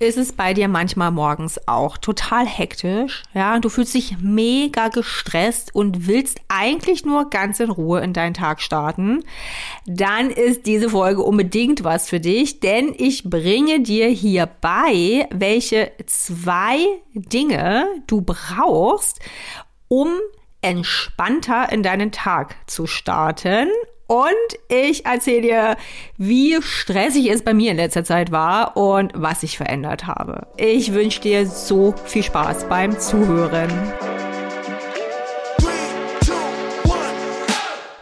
ist es bei dir manchmal morgens auch total hektisch, ja, du fühlst dich mega gestresst und willst eigentlich nur ganz in Ruhe in deinen Tag starten, dann ist diese Folge unbedingt was für dich, denn ich bringe dir hier bei, welche zwei Dinge du brauchst, um entspannter in deinen Tag zu starten und ich erzähle dir, wie stressig es bei mir in letzter Zeit war und was ich verändert habe. Ich wünsche dir so viel Spaß beim Zuhören.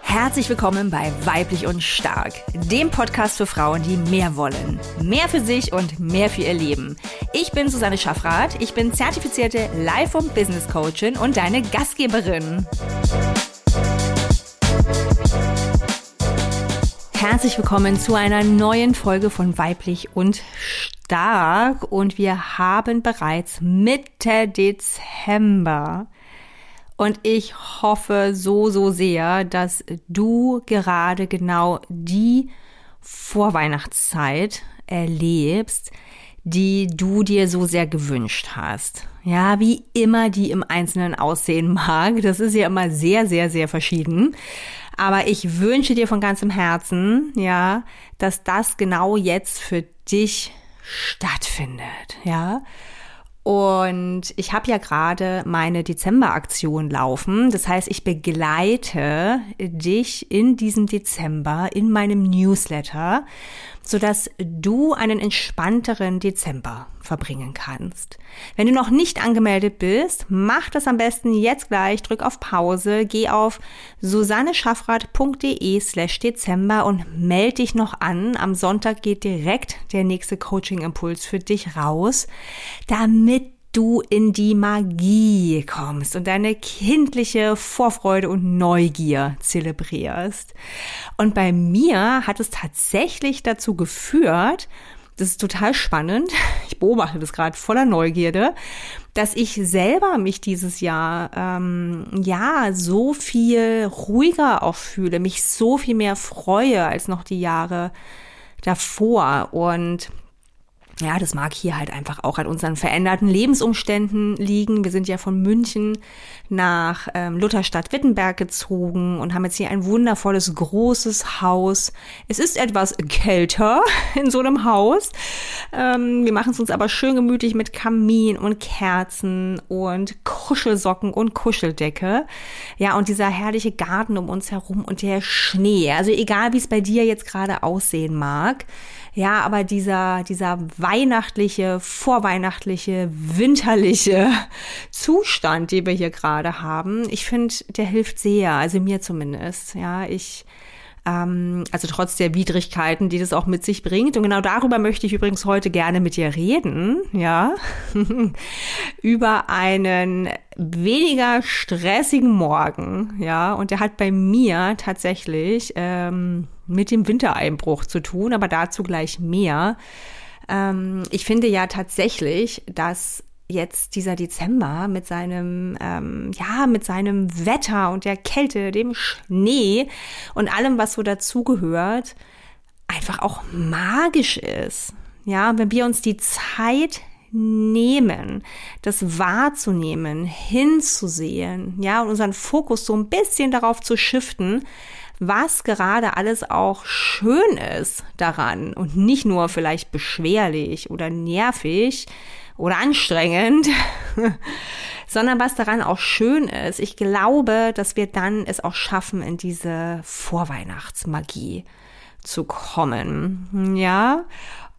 Herzlich willkommen bei Weiblich und Stark, dem Podcast für Frauen, die mehr wollen. Mehr für sich und mehr für ihr Leben. Ich bin Susanne Schaffrath, ich bin zertifizierte Life- und Business Coachin und deine Gastgeberin. Herzlich willkommen zu einer neuen Folge von Weiblich und Stark und wir haben bereits Mitte Dezember. Und ich hoffe so, so sehr, dass du gerade genau die Vorweihnachtszeit erlebst, die du dir so sehr gewünscht hast. Ja, wie immer die im Einzelnen aussehen mag. Das ist ja immer sehr, sehr, sehr verschieden. Aber ich wünsche dir von ganzem Herzen, ja, dass das genau jetzt für dich stattfindet, ja. Und ich habe ja gerade meine Dezember-Aktion laufen. Das heißt, ich begleite dich in diesem Dezember in meinem Newsletter sodass du einen entspannteren Dezember verbringen kannst. Wenn du noch nicht angemeldet bist, mach das am besten jetzt gleich, drück auf Pause, geh auf susanneschaffrath.de slash Dezember und melde dich noch an. Am Sonntag geht direkt der nächste Coaching-Impuls für dich raus, damit du in die Magie kommst und deine kindliche Vorfreude und Neugier zelebrierst. Und bei mir hat es tatsächlich dazu geführt, das ist total spannend, ich beobachte das gerade voller Neugierde, dass ich selber mich dieses Jahr ähm, ja so viel ruhiger auch fühle, mich so viel mehr freue als noch die Jahre davor und ja, das mag hier halt einfach auch an unseren veränderten Lebensumständen liegen. Wir sind ja von München nach ähm, Lutherstadt Wittenberg gezogen und haben jetzt hier ein wundervolles, großes Haus. Es ist etwas kälter in so einem Haus. Ähm, wir machen es uns aber schön gemütlich mit Kamin und Kerzen und Kuschelsocken und Kuscheldecke. Ja, und dieser herrliche Garten um uns herum und der Schnee. Also egal, wie es bei dir jetzt gerade aussehen mag. Ja, aber dieser, dieser weihnachtliche, vorweihnachtliche, winterliche Zustand, den wir hier gerade haben, ich finde, der hilft sehr, also mir zumindest. Ja, ich, ähm, also trotz der Widrigkeiten, die das auch mit sich bringt. Und genau darüber möchte ich übrigens heute gerne mit dir reden, ja, über einen weniger stressigen Morgen, ja. Und der hat bei mir tatsächlich ähm, mit dem Wintereinbruch zu tun, aber dazu gleich mehr. Ähm, ich finde ja tatsächlich, dass jetzt dieser Dezember mit seinem, ähm, ja, mit seinem Wetter und der Kälte, dem Schnee und allem, was so dazugehört, einfach auch magisch ist. Ja, wenn wir uns die Zeit nehmen, das wahrzunehmen, hinzusehen, ja, und unseren Fokus so ein bisschen darauf zu shiften, was gerade alles auch schön ist daran und nicht nur vielleicht beschwerlich oder nervig oder anstrengend, sondern was daran auch schön ist. Ich glaube, dass wir dann es auch schaffen, in diese Vorweihnachtsmagie zu kommen. Ja.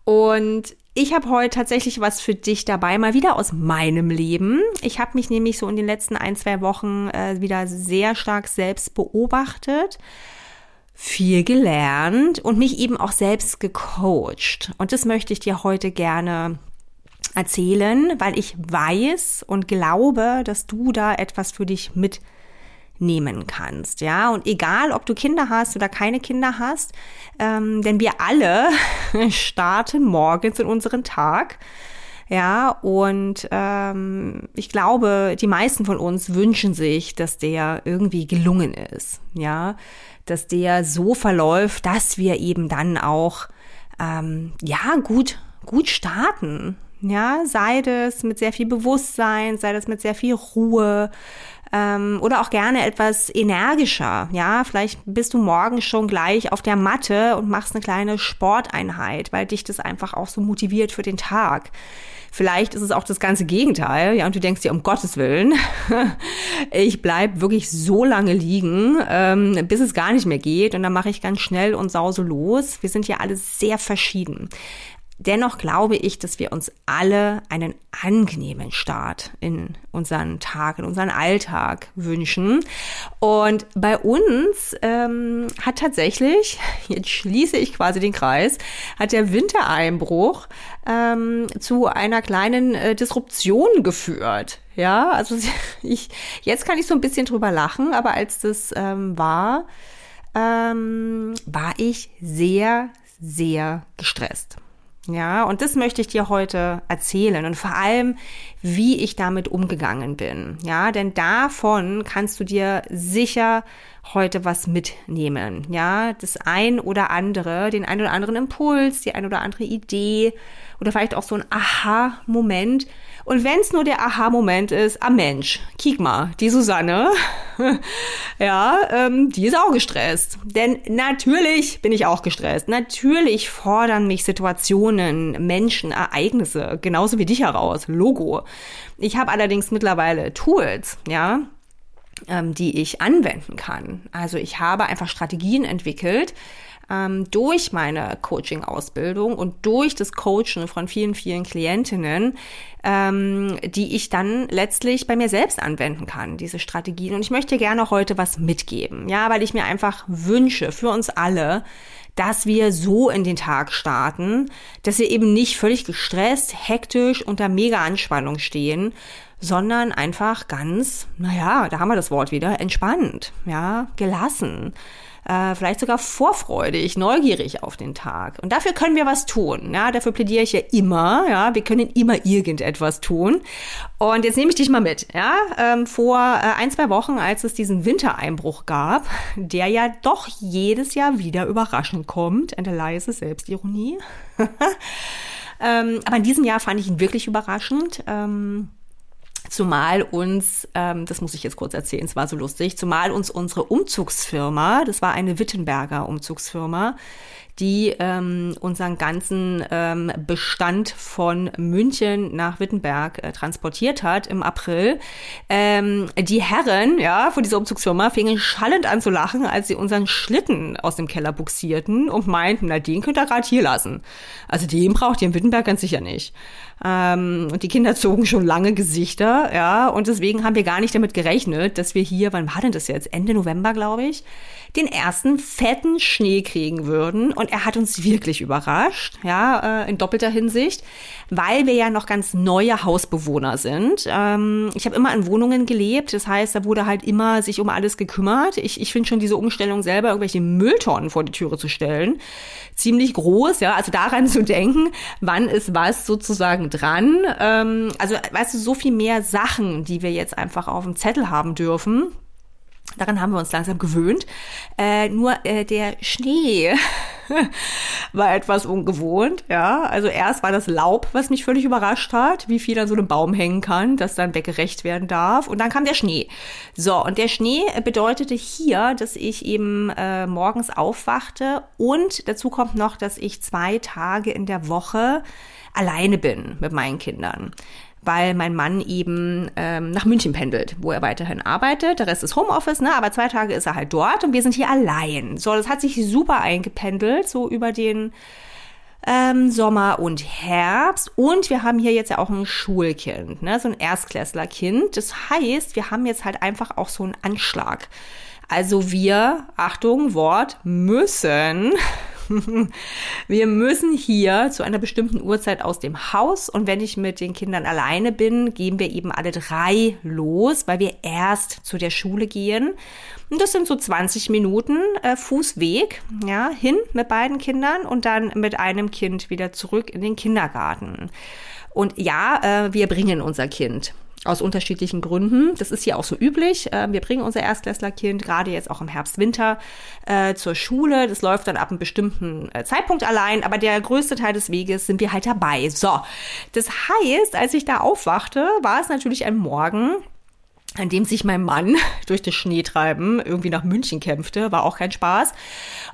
Und ich habe heute tatsächlich was für dich dabei, mal wieder aus meinem Leben. Ich habe mich nämlich so in den letzten ein, zwei Wochen äh, wieder sehr stark selbst beobachtet, viel gelernt und mich eben auch selbst gecoacht. Und das möchte ich dir heute gerne erzählen, weil ich weiß und glaube, dass du da etwas für dich mit nehmen kannst, ja. Und egal, ob du Kinder hast oder keine Kinder hast, ähm, denn wir alle starten morgens in unseren Tag. Ja, und ähm, ich glaube, die meisten von uns wünschen sich, dass der irgendwie gelungen ist, ja, dass der so verläuft, dass wir eben dann auch ähm, ja gut gut starten, Ja, sei das mit sehr viel Bewusstsein, sei das mit sehr viel Ruhe, ähm, oder auch gerne etwas energischer. Ja, vielleicht bist du morgen schon gleich auf der Matte und machst eine kleine Sporteinheit, weil dich das einfach auch so motiviert für den Tag. Vielleicht ist es auch das ganze Gegenteil, ja, und du denkst dir, um Gottes Willen, ich bleib wirklich so lange liegen, ähm, bis es gar nicht mehr geht und dann mache ich ganz schnell und sause los. Wir sind ja alle sehr verschieden. Dennoch glaube ich, dass wir uns alle einen angenehmen Start in unseren Tag, in unseren Alltag wünschen. Und bei uns ähm, hat tatsächlich, jetzt schließe ich quasi den Kreis, hat der Wintereinbruch ähm, zu einer kleinen äh, Disruption geführt. Ja, also ich, jetzt kann ich so ein bisschen drüber lachen, aber als das ähm, war, ähm, war ich sehr, sehr gestresst. Ja, und das möchte ich dir heute erzählen. Und vor allem, wie ich damit umgegangen bin. Ja, denn davon kannst du dir sicher heute was mitnehmen. Ja, das ein oder andere, den ein oder anderen Impuls, die ein oder andere Idee oder vielleicht auch so ein Aha-Moment. Und wenn es nur der Aha-Moment ist, ah Mensch, kiek mal, die Susanne, ja, ähm, die ist auch gestresst. Denn natürlich bin ich auch gestresst. Natürlich fordern mich Situationen, Menschen, Ereignisse, genauso wie dich heraus. Logo. Ich habe allerdings mittlerweile Tools, ja, ähm, die ich anwenden kann. Also ich habe einfach Strategien entwickelt, ähm, durch meine Coaching-Ausbildung und durch das Coachen von vielen, vielen Klientinnen, ähm, die ich dann letztlich bei mir selbst anwenden kann, diese Strategien. Und ich möchte gerne heute was mitgeben, ja, weil ich mir einfach wünsche für uns alle, dass wir so in den Tag starten, dass wir eben nicht völlig gestresst, hektisch unter mega Anspannung stehen, sondern einfach ganz, naja, da haben wir das Wort wieder, entspannt, ja, gelassen äh, vielleicht sogar vorfreudig, neugierig auf den Tag. Und dafür können wir was tun. Ja, dafür plädiere ich ja immer. Ja, wir können immer irgendetwas tun. Und jetzt nehme ich dich mal mit. Ja, ähm, vor äh, ein zwei Wochen, als es diesen Wintereinbruch gab, der ja doch jedes Jahr wieder überraschend kommt, eine leise Selbstironie. ähm, aber in diesem Jahr fand ich ihn wirklich überraschend. Ähm, Zumal uns, ähm, das muss ich jetzt kurz erzählen, es war so lustig, zumal uns unsere Umzugsfirma, das war eine Wittenberger Umzugsfirma, die ähm, unseren ganzen ähm, Bestand von München nach Wittenberg äh, transportiert hat im April. Ähm, die Herren, ja, von dieser Umzugsfirma fingen schallend an zu lachen, als sie unseren Schlitten aus dem Keller buxierten und meinten, na, den könnt ihr gerade hier lassen. Also den braucht ihr in Wittenberg ganz sicher nicht. Ähm, und die Kinder zogen schon lange Gesichter, ja, und deswegen haben wir gar nicht damit gerechnet, dass wir hier, wann war denn das jetzt? Ende November, glaube ich, den ersten fetten Schnee kriegen würden. Und er hat uns wirklich überrascht, ja, äh, in doppelter Hinsicht, weil wir ja noch ganz neue Hausbewohner sind. Ähm, ich habe immer in Wohnungen gelebt, das heißt, da wurde halt immer sich um alles gekümmert. Ich, ich finde schon diese Umstellung selber, irgendwelche Mülltonnen vor die Türe zu stellen, ziemlich groß, ja, also daran zu denken, wann ist was sozusagen dran. Ähm, also, weißt du, so viel mehr Sachen, die wir jetzt einfach auf dem Zettel haben dürfen Daran haben wir uns langsam gewöhnt. Äh, nur äh, der Schnee war etwas ungewohnt. Ja, also erst war das Laub, was mich völlig überrascht hat, wie viel an so einem Baum hängen kann, das dann weggerecht werden darf. Und dann kam der Schnee. So, und der Schnee bedeutete hier, dass ich eben äh, morgens aufwachte und dazu kommt noch, dass ich zwei Tage in der Woche alleine bin mit meinen Kindern weil mein Mann eben ähm, nach München pendelt, wo er weiterhin arbeitet. Der Rest ist Homeoffice, ne? aber zwei Tage ist er halt dort und wir sind hier allein. So, das hat sich super eingependelt, so über den ähm, Sommer und Herbst. Und wir haben hier jetzt ja auch ein Schulkind, ne? so ein Erstklässlerkind. Das heißt, wir haben jetzt halt einfach auch so einen Anschlag. Also wir, Achtung, Wort, müssen wir müssen hier zu einer bestimmten Uhrzeit aus dem Haus und wenn ich mit den Kindern alleine bin, gehen wir eben alle drei los, weil wir erst zu der Schule gehen. Und das sind so 20 Minuten äh, Fußweg, ja, hin mit beiden Kindern und dann mit einem Kind wieder zurück in den Kindergarten. Und ja, äh, wir bringen unser Kind aus unterschiedlichen Gründen. Das ist hier auch so üblich. Äh, wir bringen unser Erstklässlerkind gerade jetzt auch im Herbst, Winter äh, zur Schule. Das läuft dann ab einem bestimmten äh, Zeitpunkt allein, aber der größte Teil des Weges sind wir halt dabei. So, das heißt, als ich da aufwachte, war es natürlich ein Morgen, an dem sich mein Mann durch das Schneetreiben irgendwie nach München kämpfte, war auch kein Spaß.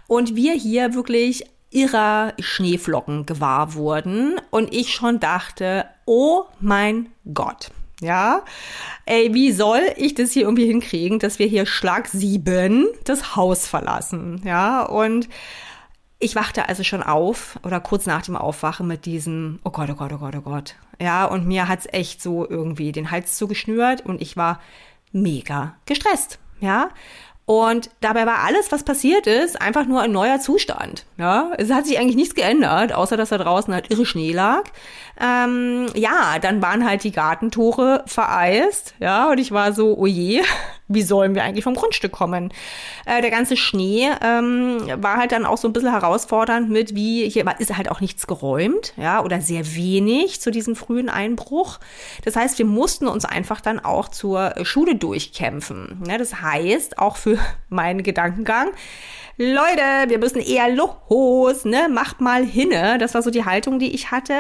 Und wir hier wirklich irrer Schneeflocken gewahr wurden und ich schon dachte, oh mein Gott. Ja, ey, wie soll ich das hier irgendwie hinkriegen, dass wir hier Schlag sieben das Haus verlassen? Ja, und ich wachte also schon auf oder kurz nach dem Aufwachen mit diesem, oh Gott, oh Gott, oh Gott, oh Gott. Ja, und mir hat's echt so irgendwie den Hals zugeschnürt und ich war mega gestresst. Ja, und dabei war alles, was passiert ist, einfach nur ein neuer Zustand. Ja, es hat sich eigentlich nichts geändert, außer dass da draußen halt irre Schnee lag. Ähm, ja, dann waren halt die Gartentore vereist. Ja, und ich war so, oh je, wie sollen wir eigentlich vom Grundstück kommen? Äh, der ganze Schnee ähm, war halt dann auch so ein bisschen herausfordernd mit, wie hier ist halt auch nichts geräumt, ja, oder sehr wenig zu diesem frühen Einbruch. Das heißt, wir mussten uns einfach dann auch zur Schule durchkämpfen. Ja, das heißt, auch für meinen Gedankengang, Leute, wir müssen eher los, ne? Macht mal hinne. Das war so die Haltung, die ich hatte.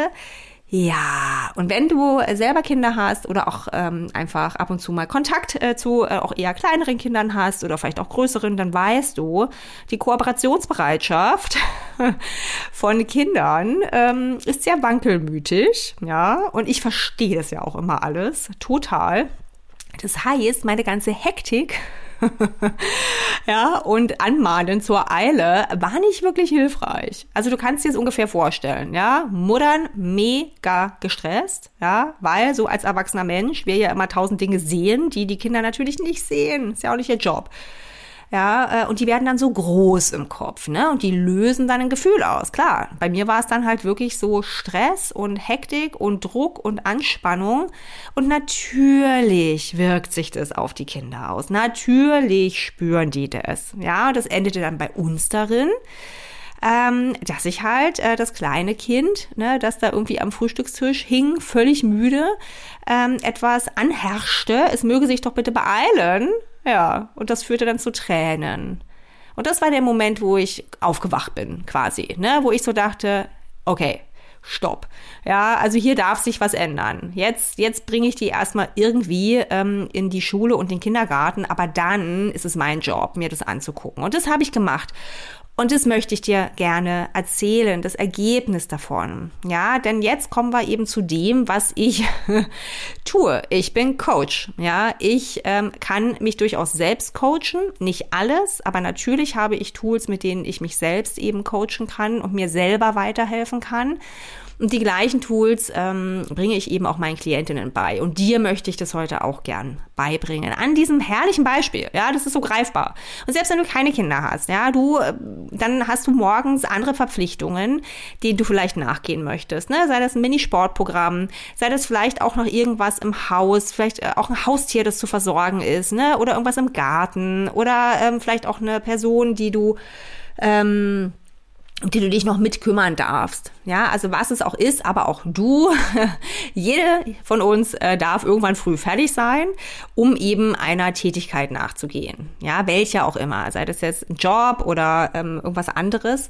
Ja, und wenn du selber Kinder hast oder auch ähm, einfach ab und zu mal Kontakt äh, zu äh, auch eher kleineren Kindern hast oder vielleicht auch größeren, dann weißt du, die Kooperationsbereitschaft von Kindern ähm, ist sehr wankelmütig, ja, und ich verstehe das ja auch immer alles total. Das heißt, meine ganze Hektik ja, und Anmahnen zur Eile war nicht wirklich hilfreich. Also du kannst dir es ungefähr vorstellen, ja. Muttern mega gestresst, ja, weil so als erwachsener Mensch wir ja immer tausend Dinge sehen, die die Kinder natürlich nicht sehen. Ist ja auch nicht ihr Job. Ja, äh, und die werden dann so groß im Kopf, ne? Und die lösen dann ein Gefühl aus. Klar, bei mir war es dann halt wirklich so Stress und Hektik und Druck und Anspannung. Und natürlich wirkt sich das auf die Kinder aus. Natürlich spüren die das. Ja, das endete dann bei uns darin ähm, dass ich halt äh, das kleine Kind, ne, das da irgendwie am Frühstückstisch hing, völlig müde, ähm, etwas anherrschte. Es möge sich doch bitte beeilen. Ja, und das führte dann zu Tränen. Und das war der Moment, wo ich aufgewacht bin, quasi, ne, wo ich so dachte, okay, stopp. Ja, also hier darf sich was ändern. Jetzt, jetzt bringe ich die erstmal irgendwie ähm, in die Schule und den Kindergarten, aber dann ist es mein Job, mir das anzugucken. Und das habe ich gemacht. Und das möchte ich dir gerne erzählen, das Ergebnis davon. Ja, denn jetzt kommen wir eben zu dem, was ich tue. Ich bin Coach. Ja, ich ähm, kann mich durchaus selbst coachen. Nicht alles, aber natürlich habe ich Tools, mit denen ich mich selbst eben coachen kann und mir selber weiterhelfen kann. Und die gleichen Tools ähm, bringe ich eben auch meinen Klientinnen bei. Und dir möchte ich das heute auch gern beibringen. An diesem herrlichen Beispiel. Ja, das ist so greifbar. Und selbst wenn du keine Kinder hast, ja, du, äh, dann hast du morgens andere Verpflichtungen, denen du vielleicht nachgehen möchtest. Ne? Sei das ein Minisportprogramm, sei das vielleicht auch noch irgendwas im Haus, vielleicht äh, auch ein Haustier, das zu versorgen ist, ne? Oder irgendwas im Garten oder ähm, vielleicht auch eine Person, die du ähm, um die du dich noch mitkümmern darfst. Ja, also was es auch ist, aber auch du, jede von uns äh, darf irgendwann früh fertig sein, um eben einer Tätigkeit nachzugehen. Ja, welche auch immer, sei das jetzt ein Job oder ähm, irgendwas anderes.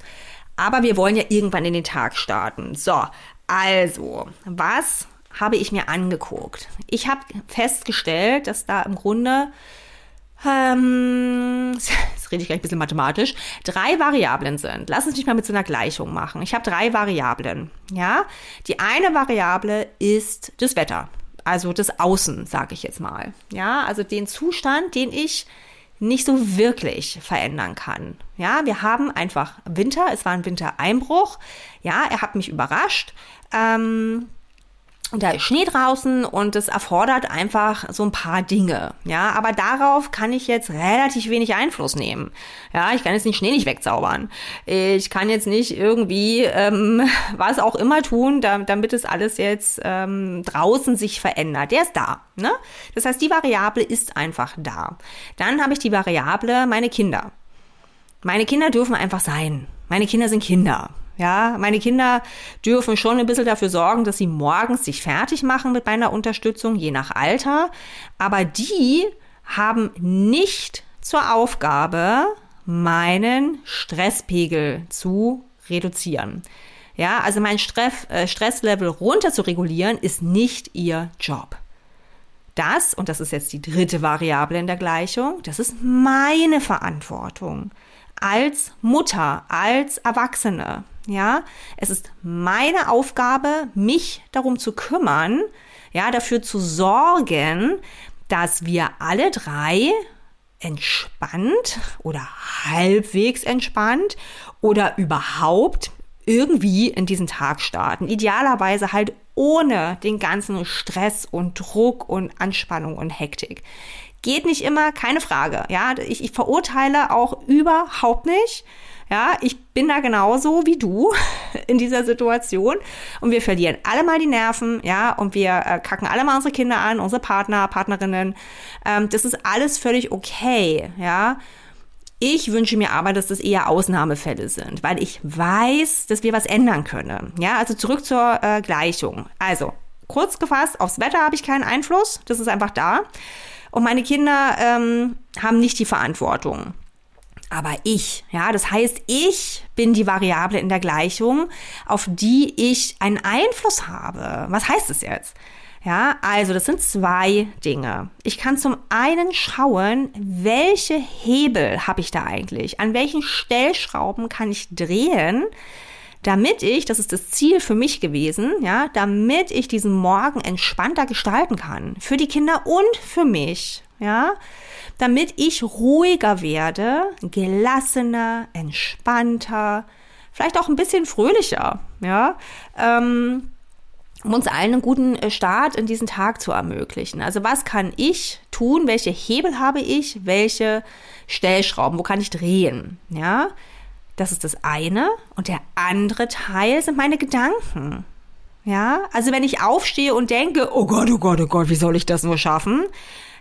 Aber wir wollen ja irgendwann in den Tag starten. So, also, was habe ich mir angeguckt? Ich habe festgestellt, dass da im Grunde ähm, jetzt rede ich gleich ein bisschen mathematisch, drei Variablen sind. Lass uns mich mal mit so einer Gleichung machen. Ich habe drei Variablen. Ja, die eine Variable ist das Wetter, also das Außen, sage ich jetzt mal. Ja, also den Zustand, den ich nicht so wirklich verändern kann. Ja, wir haben einfach Winter, es war ein Wintereinbruch. Ja, er hat mich überrascht. Ähm, da ist Schnee draußen und es erfordert einfach so ein paar Dinge. Ja, aber darauf kann ich jetzt relativ wenig Einfluss nehmen. Ja, ich kann jetzt nicht Schnee nicht wegzaubern. Ich kann jetzt nicht irgendwie ähm, was auch immer tun, damit es alles jetzt ähm, draußen sich verändert. Der ist da. Ne? Das heißt, die Variable ist einfach da. Dann habe ich die Variable meine Kinder. Meine Kinder dürfen einfach sein. Meine Kinder sind Kinder. Ja, meine Kinder dürfen schon ein bisschen dafür sorgen, dass sie morgens sich fertig machen mit meiner Unterstützung, je nach Alter. Aber die haben nicht zur Aufgabe, meinen Stresspegel zu reduzieren. Ja, also mein Stress, äh, Stresslevel runter zu regulieren, ist nicht ihr Job. Das, und das ist jetzt die dritte Variable in der Gleichung, das ist meine Verantwortung als Mutter, als Erwachsene. Ja, es ist meine Aufgabe, mich darum zu kümmern, ja, dafür zu sorgen, dass wir alle drei entspannt oder halbwegs entspannt oder überhaupt irgendwie in diesen Tag starten. Idealerweise halt ohne den ganzen Stress und Druck und Anspannung und Hektik. Geht nicht immer, keine Frage. Ja, ich, ich verurteile auch überhaupt nicht. Ja, ich bin da genauso wie du in dieser Situation und wir verlieren alle mal die Nerven, ja, und wir äh, kacken alle mal unsere Kinder an, unsere Partner, Partnerinnen. Ähm, das ist alles völlig okay, ja. Ich wünsche mir aber, dass das eher Ausnahmefälle sind, weil ich weiß, dass wir was ändern können. Ja, also zurück zur äh, Gleichung. Also, kurz gefasst, aufs Wetter habe ich keinen Einfluss, das ist einfach da. Und meine Kinder ähm, haben nicht die Verantwortung. Aber ich, ja, das heißt, ich bin die Variable in der Gleichung, auf die ich einen Einfluss habe. Was heißt das jetzt? Ja, also das sind zwei Dinge. Ich kann zum einen schauen, welche Hebel habe ich da eigentlich? An welchen Stellschrauben kann ich drehen, damit ich, das ist das Ziel für mich gewesen, ja, damit ich diesen Morgen entspannter gestalten kann. Für die Kinder und für mich, ja, damit ich ruhiger werde, gelassener, entspannter, vielleicht auch ein bisschen fröhlicher, ja, ähm, um uns allen einen guten äh, Start in diesen Tag zu ermöglichen. Also was kann ich tun? Welche Hebel habe ich? Welche Stellschrauben? Wo kann ich drehen? Ja, das ist das eine. Und der andere Teil sind meine Gedanken. Ja, also wenn ich aufstehe und denke, oh Gott, oh Gott, oh Gott, wie soll ich das nur schaffen?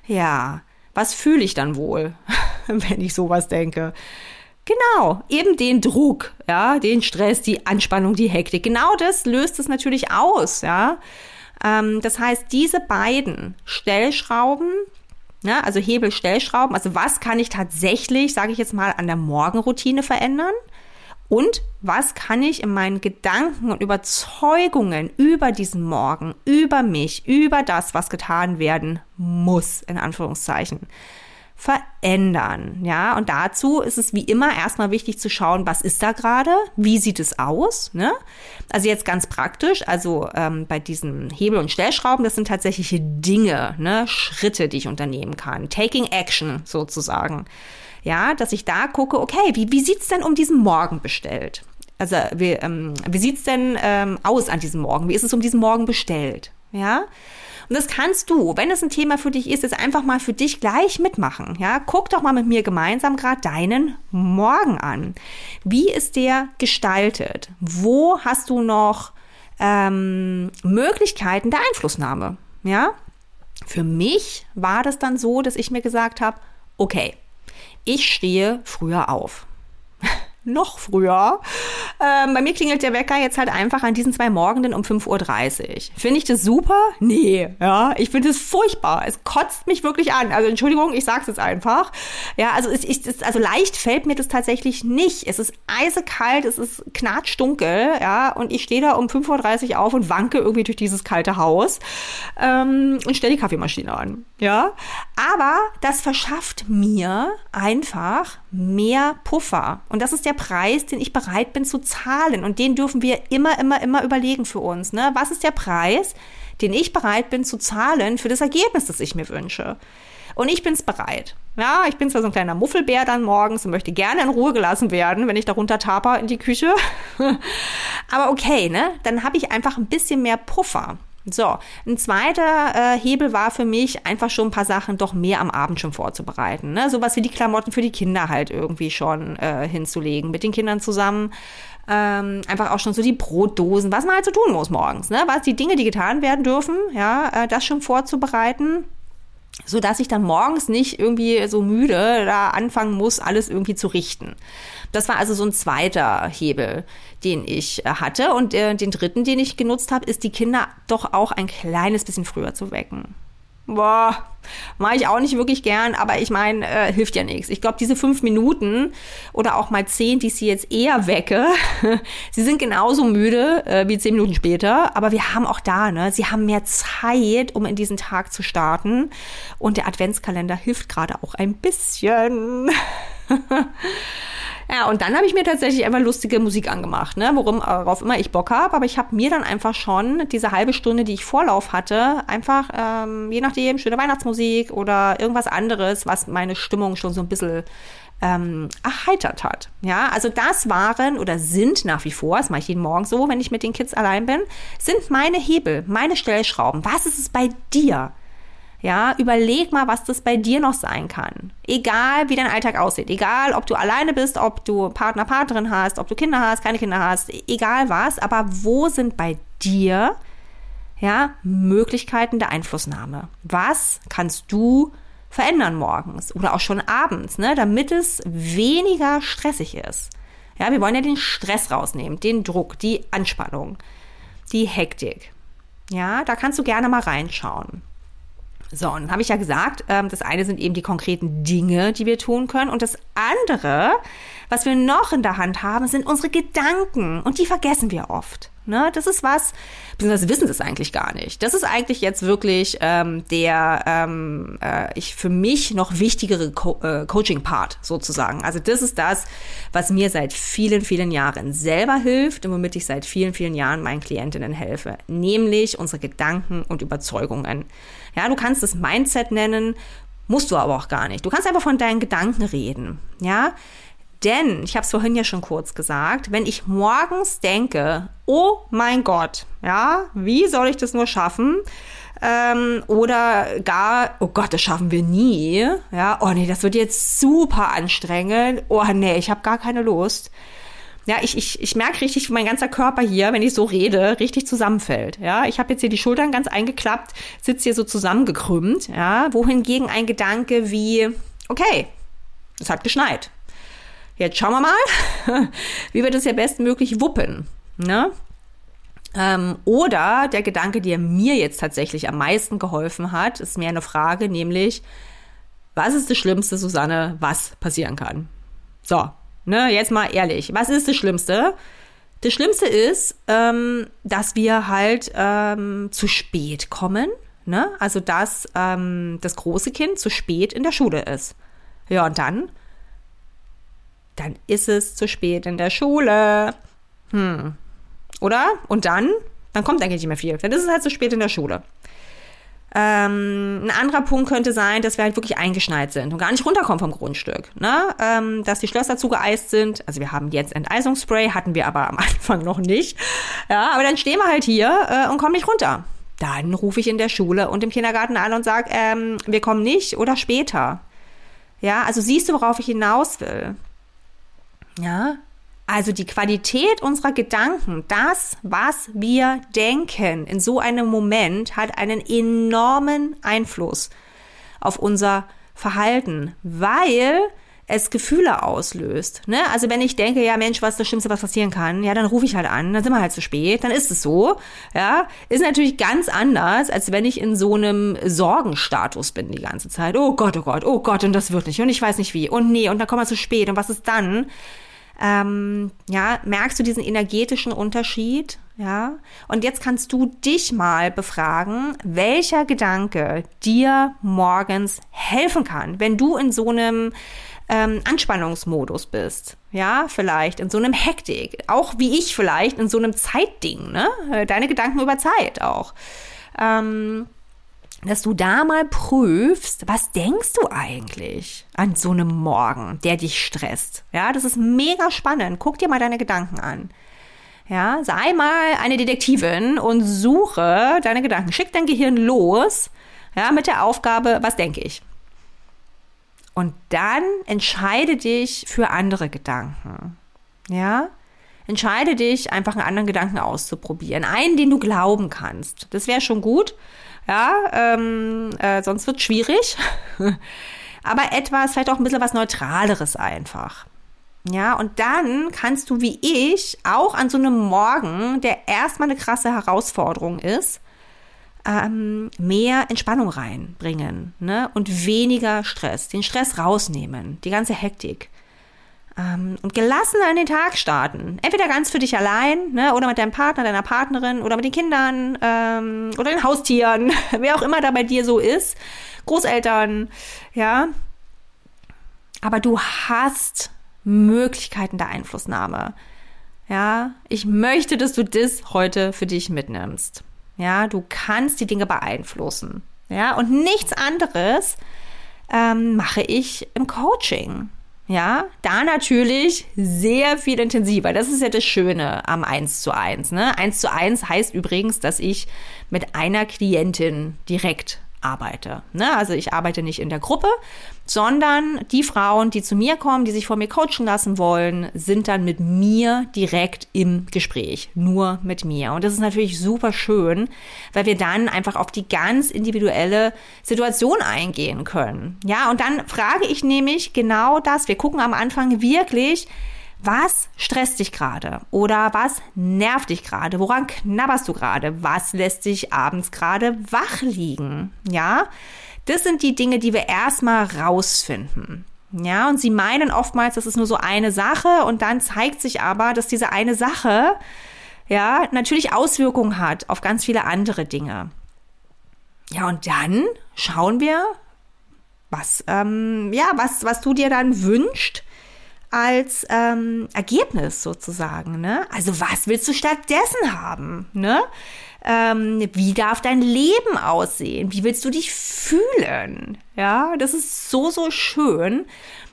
Ja, was fühle ich dann wohl, wenn ich sowas denke? Genau, eben den Druck, ja, den Stress, die Anspannung, die Hektik. Genau das löst es natürlich aus, ja. Ähm, das heißt, diese beiden Stellschrauben, Ne? Also Hebel, Stellschrauben. Also was kann ich tatsächlich, sage ich jetzt mal, an der Morgenroutine verändern? Und was kann ich in meinen Gedanken und Überzeugungen über diesen Morgen, über mich, über das, was getan werden muss, in Anführungszeichen, verändern. Ja, und dazu ist es wie immer erstmal wichtig zu schauen, was ist da gerade, wie sieht es aus. Ne? Also jetzt ganz praktisch, also ähm, bei diesen Hebel- und Stellschrauben, das sind tatsächliche Dinge, ne? Schritte, die ich unternehmen kann. Taking Action sozusagen. Ja, dass ich da gucke, okay, wie, wie sieht's denn um diesen Morgen bestellt? Also wie, ähm, wie sieht's denn ähm, aus an diesem Morgen? Wie ist es um diesen Morgen bestellt? Ja, und das kannst du, wenn es ein Thema für dich ist, jetzt einfach mal für dich gleich mitmachen. Ja, guck doch mal mit mir gemeinsam gerade deinen Morgen an. Wie ist der gestaltet? Wo hast du noch ähm, Möglichkeiten der Einflussnahme? Ja, für mich war das dann so, dass ich mir gesagt habe, okay, ich stehe früher auf noch früher. Ähm, bei mir klingelt der Wecker jetzt halt einfach an diesen zwei Morgenden um 5.30 Uhr. Finde ich das super? Nee, ja, ich finde es furchtbar. Es kotzt mich wirklich an. Also Entschuldigung, ich sag's jetzt einfach. Ja, also es ist, also leicht fällt mir das tatsächlich nicht. Es ist eisekalt, es ist knatschdunkel, ja, und ich stehe da um 5.30 Uhr auf und wanke irgendwie durch dieses kalte Haus ähm, und stelle die Kaffeemaschine an. Ja, aber das verschafft mir einfach mehr Puffer. Und das ist der Preis, den ich bereit bin zu zahlen. Und den dürfen wir immer, immer, immer überlegen für uns. Ne? Was ist der Preis, den ich bereit bin zu zahlen für das Ergebnis, das ich mir wünsche? Und ich bin es bereit. Ja, ich bin zwar so ein kleiner Muffelbär dann morgens und möchte gerne in Ruhe gelassen werden, wenn ich darunter taper in die Küche. Aber okay, ne? Dann habe ich einfach ein bisschen mehr Puffer. So, ein zweiter äh, Hebel war für mich einfach schon ein paar Sachen doch mehr am Abend schon vorzubereiten. Ne? Sowas wie die Klamotten für die Kinder halt irgendwie schon äh, hinzulegen, mit den Kindern zusammen. Ähm, einfach auch schon so die Brotdosen, was man halt so tun muss morgens, ne? Was die Dinge, die getan werden dürfen, ja, äh, das schon vorzubereiten so dass ich dann morgens nicht irgendwie so müde da anfangen muss, alles irgendwie zu richten. Das war also so ein zweiter Hebel, den ich äh, hatte. Und äh, den dritten, den ich genutzt habe, ist die Kinder doch auch ein kleines bisschen früher zu wecken. Boah, mache ich auch nicht wirklich gern, aber ich meine, äh, hilft ja nichts. Ich glaube, diese fünf Minuten oder auch mal zehn, die ich sie jetzt eher wecke, sie sind genauso müde äh, wie zehn Minuten später, aber wir haben auch da, ne, sie haben mehr Zeit, um in diesen Tag zu starten und der Adventskalender hilft gerade auch ein bisschen. Ja, und dann habe ich mir tatsächlich einfach lustige Musik angemacht, ne, worum, worauf immer ich Bock habe. Aber ich habe mir dann einfach schon diese halbe Stunde, die ich Vorlauf hatte, einfach, ähm, je nachdem, schöne Weihnachtsmusik oder irgendwas anderes, was meine Stimmung schon so ein bisschen ähm, erheitert hat. Ja, also das waren oder sind nach wie vor, das mache ich jeden Morgen so, wenn ich mit den Kids allein bin, sind meine Hebel, meine Stellschrauben. Was ist es bei dir? Ja, überleg mal, was das bei dir noch sein kann. Egal, wie dein Alltag aussieht. Egal, ob du alleine bist, ob du Partner, Partnerin hast, ob du Kinder hast, keine Kinder hast, egal was. Aber wo sind bei dir, ja, Möglichkeiten der Einflussnahme? Was kannst du verändern morgens oder auch schon abends, ne, damit es weniger stressig ist? Ja, wir wollen ja den Stress rausnehmen, den Druck, die Anspannung, die Hektik. Ja, da kannst du gerne mal reinschauen. So, und dann habe ich ja gesagt, ähm, das eine sind eben die konkreten Dinge, die wir tun können. Und das andere, was wir noch in der Hand haben, sind unsere Gedanken. Und die vergessen wir oft. Ne? Das ist was, beziehungsweise wissen das eigentlich gar nicht. Das ist eigentlich jetzt wirklich ähm, der ähm, äh, ich für mich noch wichtigere Co äh, Coaching-Part sozusagen. Also das ist das, was mir seit vielen, vielen Jahren selber hilft und womit ich seit vielen, vielen Jahren meinen Klientinnen helfe. Nämlich unsere Gedanken und Überzeugungen. Ja, du kannst es Mindset nennen, musst du aber auch gar nicht. Du kannst einfach von deinen Gedanken reden. Ja, denn, ich habe es vorhin ja schon kurz gesagt, wenn ich morgens denke, oh mein Gott, ja, wie soll ich das nur schaffen? Ähm, oder gar, oh Gott, das schaffen wir nie. Ja, oh nee, das wird jetzt super anstrengend. Oh nee, ich habe gar keine Lust. Ja, ich, ich, ich merke richtig, wie mein ganzer Körper hier, wenn ich so rede, richtig zusammenfällt. Ja, ich habe jetzt hier die Schultern ganz eingeklappt, sitze hier so zusammengekrümmt. Ja, wohingegen ein Gedanke wie, okay, es hat geschneit. Jetzt schauen wir mal, wie wir das ja bestmöglich wuppen. Ne? Ähm, oder der Gedanke, der mir jetzt tatsächlich am meisten geholfen hat, ist mehr eine Frage, nämlich, was ist das Schlimmste, Susanne, was passieren kann? So, ne, jetzt mal ehrlich, was ist das Schlimmste? Das Schlimmste ist, ähm, dass wir halt ähm, zu spät kommen. Ne? Also, dass ähm, das große Kind zu spät in der Schule ist. Ja, und dann dann ist es zu spät in der Schule. Hm. Oder? Und dann? Dann kommt eigentlich nicht mehr viel. Dann ist es halt zu spät in der Schule. Ähm, ein anderer Punkt könnte sein, dass wir halt wirklich eingeschneit sind und gar nicht runterkommen vom Grundstück. Ne? Ähm, dass die Schlösser zugeeist sind. Also wir haben jetzt Enteisungsspray, hatten wir aber am Anfang noch nicht. Ja, aber dann stehen wir halt hier äh, und kommen nicht runter. Dann rufe ich in der Schule und im Kindergarten an und sage, ähm, wir kommen nicht oder später. Ja, also siehst du, worauf ich hinaus will. Ja, also die Qualität unserer Gedanken, das, was wir denken in so einem Moment, hat einen enormen Einfluss auf unser Verhalten, weil es Gefühle auslöst. Ne? Also wenn ich denke, ja Mensch, was ist das Schlimmste, was passieren kann, ja, dann rufe ich halt an, dann sind wir halt zu spät, dann ist es so. Ja, ist natürlich ganz anders, als wenn ich in so einem Sorgenstatus bin die ganze Zeit. Oh Gott, oh Gott, oh Gott, und das wird nicht und ich weiß nicht wie und nee und dann kommen wir zu spät und was ist dann? Ähm, ja, merkst du diesen energetischen Unterschied? Ja, und jetzt kannst du dich mal befragen, welcher Gedanke dir morgens helfen kann, wenn du in so einem ähm, Anspannungsmodus bist. Ja, vielleicht in so einem Hektik. Auch wie ich vielleicht in so einem Zeitding, ne? Deine Gedanken über Zeit auch. Ähm, dass du da mal prüfst, was denkst du eigentlich an so einem Morgen, der dich stresst. Ja, das ist mega spannend. Guck dir mal deine Gedanken an. Ja, sei mal eine Detektivin und suche deine Gedanken. Schick dein Gehirn los, ja, mit der Aufgabe, was denke ich? Und dann entscheide dich für andere Gedanken. Ja, entscheide dich, einfach einen anderen Gedanken auszuprobieren. Einen, den du glauben kannst. Das wäre schon gut. Ja, ähm, äh, sonst wird schwierig. Aber etwas, vielleicht auch ein bisschen was Neutraleres einfach. Ja, und dann kannst du wie ich auch an so einem Morgen, der erstmal eine krasse Herausforderung ist, ähm, mehr Entspannung reinbringen ne? und weniger Stress, den Stress rausnehmen, die ganze Hektik. Ähm, und gelassen an den Tag starten. Entweder ganz für dich allein ne? oder mit deinem Partner, deiner Partnerin oder mit den Kindern ähm, oder den Haustieren, wer auch immer da bei dir so ist, Großeltern, ja. Aber du hast Möglichkeiten der Einflussnahme. Ja, ich möchte, dass du das heute für dich mitnimmst. Ja, du kannst die Dinge beeinflussen. Ja, und nichts anderes ähm, mache ich im Coaching. Ja, da natürlich sehr viel intensiver. Das ist ja das Schöne am 1 zu 1. Ne? 1 zu 1 heißt übrigens, dass ich mit einer Klientin direkt arbeite. Ne? Also ich arbeite nicht in der Gruppe, sondern die Frauen, die zu mir kommen, die sich von mir coachen lassen wollen, sind dann mit mir direkt im Gespräch, nur mit mir. Und das ist natürlich super schön, weil wir dann einfach auf die ganz individuelle Situation eingehen können. Ja, und dann frage ich nämlich genau das. Wir gucken am Anfang wirklich, was stresst dich gerade? Oder was nervt dich gerade? Woran knabberst du gerade? Was lässt dich abends gerade wach liegen? Ja, das sind die Dinge, die wir erstmal rausfinden. Ja, und sie meinen oftmals, das ist nur so eine Sache und dann zeigt sich aber, dass diese eine Sache ja natürlich Auswirkungen hat auf ganz viele andere Dinge. Ja, und dann schauen wir, was, ähm, ja, was, was du dir dann wünschst als ähm, Ergebnis sozusagen. Ne? Also was willst du stattdessen haben? Ne? Ähm, wie darf dein Leben aussehen? Wie willst du dich fühlen? Ja, das ist so, so schön.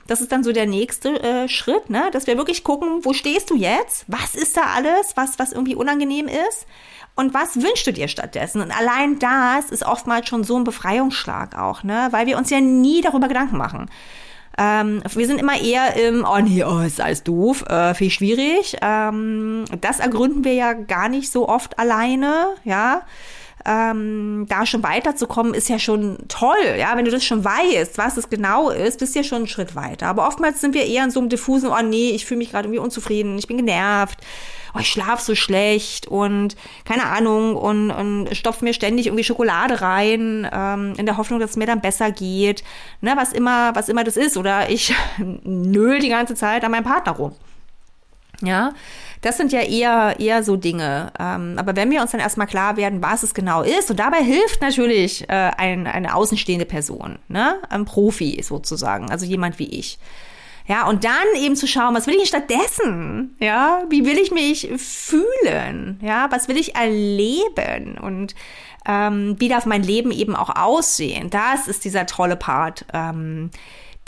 Das ist dann so der nächste äh, Schritt, ne? dass wir wirklich gucken, wo stehst du jetzt? Was ist da alles, was, was irgendwie unangenehm ist? Und was wünschst du dir stattdessen? Und allein das ist oftmals schon so ein Befreiungsschlag auch, ne? Weil wir uns ja nie darüber Gedanken machen. Ähm, wir sind immer eher im, oh nee, oh, ist alles doof, äh, viel schwierig. Ähm, das ergründen wir ja gar nicht so oft alleine, ja. Ähm, da schon weiterzukommen, ist ja schon toll. Ja, wenn du das schon weißt, was es genau ist, bist du ja schon einen Schritt weiter. Aber oftmals sind wir eher in so einem diffusen, oh nee, ich fühle mich gerade irgendwie unzufrieden, ich bin genervt oh, ich schlafe so schlecht und keine Ahnung und, und stopfe mir ständig irgendwie Schokolade rein, ähm, in der Hoffnung, dass es mir dann besser geht, ne, was immer, was immer das ist. Oder ich nöl die ganze Zeit an meinem Partner rum. Ja, das sind ja eher, eher so Dinge. Ähm, aber wenn wir uns dann erstmal klar werden, was es genau ist, und dabei hilft natürlich äh, ein, eine außenstehende Person, ne? ein Profi sozusagen, also jemand wie ich. Ja, und dann eben zu schauen, was will ich stattdessen? Ja, wie will ich mich fühlen? Ja, was will ich erleben? Und ähm, wie darf mein Leben eben auch aussehen? Das ist dieser tolle Part. Ähm,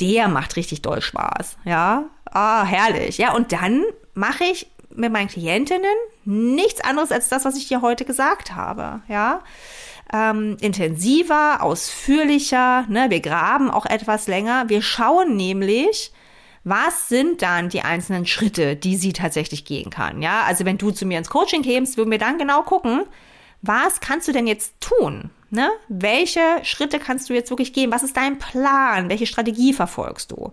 der macht richtig doll Spaß. Ja, ah, herrlich. Ja, und dann mache ich mit meinen Klientinnen nichts anderes als das, was ich dir heute gesagt habe. Ja, ähm, intensiver, ausführlicher. Ne? Wir graben auch etwas länger. Wir schauen nämlich, was sind dann die einzelnen Schritte, die sie tatsächlich gehen kann? Ja, also wenn du zu mir ins Coaching kämst, würden wir dann genau gucken, was kannst du denn jetzt tun? Ne? Welche Schritte kannst du jetzt wirklich gehen? Was ist dein Plan? Welche Strategie verfolgst du?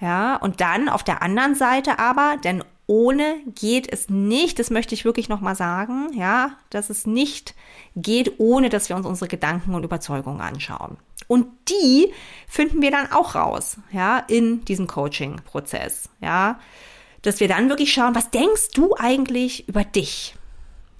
Ja, und dann auf der anderen Seite aber, denn ohne geht es nicht, das möchte ich wirklich nochmal sagen, ja, dass es nicht geht, ohne dass wir uns unsere Gedanken und Überzeugungen anschauen. Und die finden wir dann auch raus, ja, in diesem Coaching-Prozess, ja. Dass wir dann wirklich schauen, was denkst du eigentlich über dich?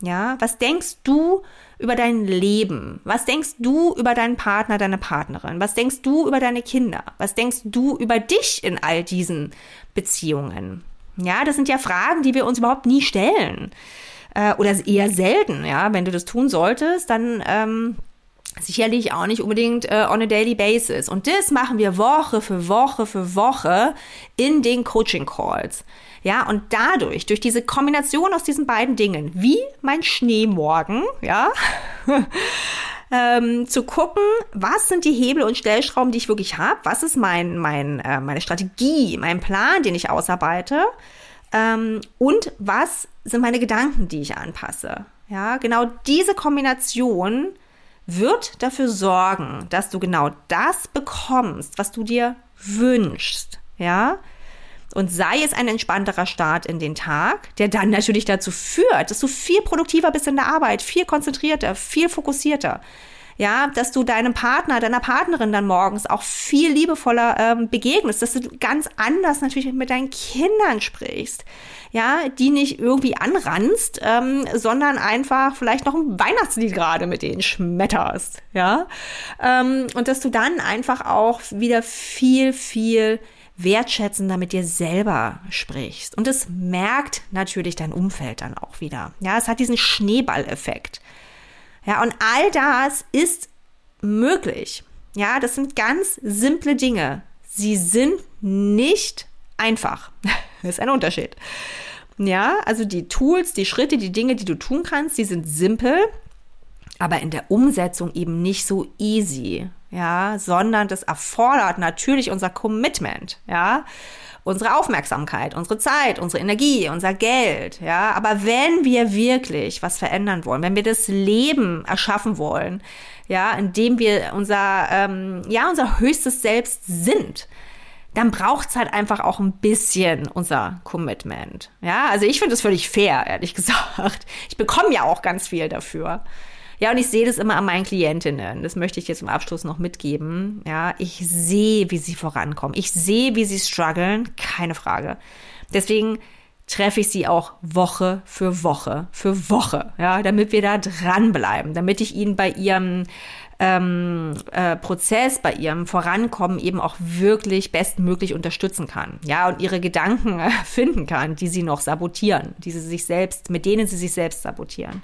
Ja, was denkst du über dein Leben? Was denkst du über deinen Partner, deine Partnerin? Was denkst du über deine Kinder? Was denkst du über dich in all diesen Beziehungen? Ja, das sind ja Fragen, die wir uns überhaupt nie stellen. Äh, oder eher selten, ja. Wenn du das tun solltest, dann ähm, sicherlich auch nicht unbedingt äh, on a daily basis. Und das machen wir Woche für Woche für Woche in den Coaching Calls. Ja, und dadurch, durch diese Kombination aus diesen beiden Dingen, wie mein Schneemorgen, ja, ähm, zu gucken, was sind die Hebel und Stellschrauben, die ich wirklich habe, was ist mein, mein, äh, meine Strategie, mein Plan, den ich ausarbeite ähm, und was sind meine Gedanken, die ich anpasse. Ja, genau diese Kombination wird dafür sorgen, dass du genau das bekommst, was du dir wünschst. Ja? Und sei es ein entspannterer Start in den Tag, der dann natürlich dazu führt, dass du viel produktiver bist in der Arbeit, viel konzentrierter, viel fokussierter. Ja, dass du deinem Partner, deiner Partnerin dann morgens auch viel liebevoller ähm, begegnest, dass du ganz anders natürlich mit deinen Kindern sprichst. Ja, die nicht irgendwie anranzt, ähm, sondern einfach vielleicht noch ein Weihnachtslied gerade mit denen schmetterst. Ja, ähm, und dass du dann einfach auch wieder viel, viel wertschätzender mit dir selber sprichst. Und es merkt natürlich dein Umfeld dann auch wieder. Ja, es hat diesen Schneeballeffekt. Ja, und all das ist möglich. Ja, das sind ganz simple Dinge. Sie sind nicht einfach. Das ist ein Unterschied. Ja, also die Tools, die Schritte, die Dinge, die du tun kannst, die sind simpel, aber in der Umsetzung eben nicht so easy ja, sondern das erfordert natürlich unser Commitment, ja, unsere Aufmerksamkeit, unsere Zeit, unsere Energie, unser Geld, ja. Aber wenn wir wirklich was verändern wollen, wenn wir das Leben erschaffen wollen, ja, indem wir unser, ähm, ja, unser höchstes Selbst sind, dann braucht's halt einfach auch ein bisschen unser Commitment. Ja, also ich finde es völlig fair, ehrlich gesagt. Ich bekomme ja auch ganz viel dafür. Ja, und ich sehe das immer an meinen Klientinnen. Das möchte ich jetzt zum Abschluss noch mitgeben. Ja, ich sehe, wie sie vorankommen. Ich sehe, wie sie strugglen. Keine Frage. Deswegen treffe ich sie auch Woche für Woche für Woche, ja, damit wir da dranbleiben, damit ich ihnen bei ihrem ähm, äh, Prozess, bei ihrem Vorankommen eben auch wirklich bestmöglich unterstützen kann, ja, und ihre Gedanken äh, finden kann, die sie noch sabotieren, die sie sich selbst, mit denen sie sich selbst sabotieren,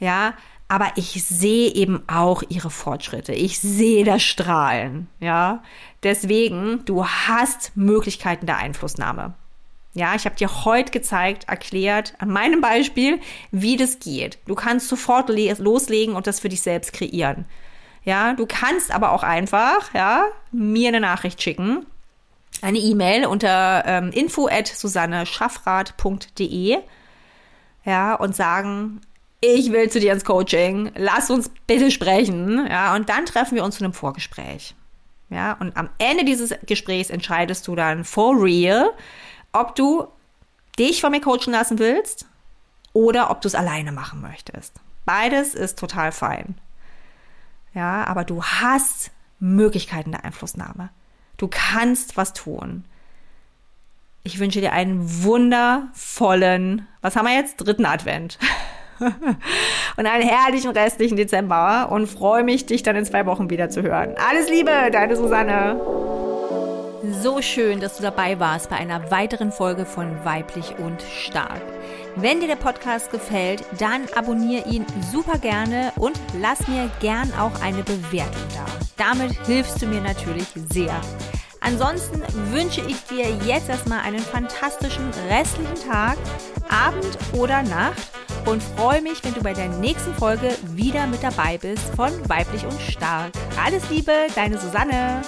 ja, aber ich sehe eben auch ihre Fortschritte. Ich sehe das Strahlen, ja. Deswegen, du hast Möglichkeiten der Einflussnahme. Ja, ich habe dir heute gezeigt, erklärt, an meinem Beispiel, wie das geht. Du kannst sofort loslegen und das für dich selbst kreieren. Ja, du kannst aber auch einfach, ja, mir eine Nachricht schicken, eine E-Mail unter ähm, info at susanneschaffrath.de, ja, und sagen, ich will zu dir ins Coaching, lass uns bitte sprechen, ja, und dann treffen wir uns zu einem Vorgespräch. Ja, und am Ende dieses Gesprächs entscheidest du dann for real, ob du dich von mir coachen lassen willst oder ob du es alleine machen möchtest. Beides ist total fein. Ja, aber du hast Möglichkeiten der Einflussnahme. Du kannst was tun. Ich wünsche dir einen wundervollen, was haben wir jetzt? Dritten Advent. und einen herrlichen restlichen Dezember und freue mich, dich dann in zwei Wochen wieder zu hören. Alles Liebe, deine Susanne. So schön, dass du dabei warst bei einer weiteren Folge von Weiblich und Stark. Wenn dir der Podcast gefällt, dann abonniere ihn super gerne und lass mir gern auch eine Bewertung da. Damit hilfst du mir natürlich sehr. Ansonsten wünsche ich dir jetzt erstmal einen fantastischen restlichen Tag, Abend oder Nacht und freue mich, wenn du bei der nächsten Folge wieder mit dabei bist von Weiblich und Stark. Alles Liebe, deine Susanne.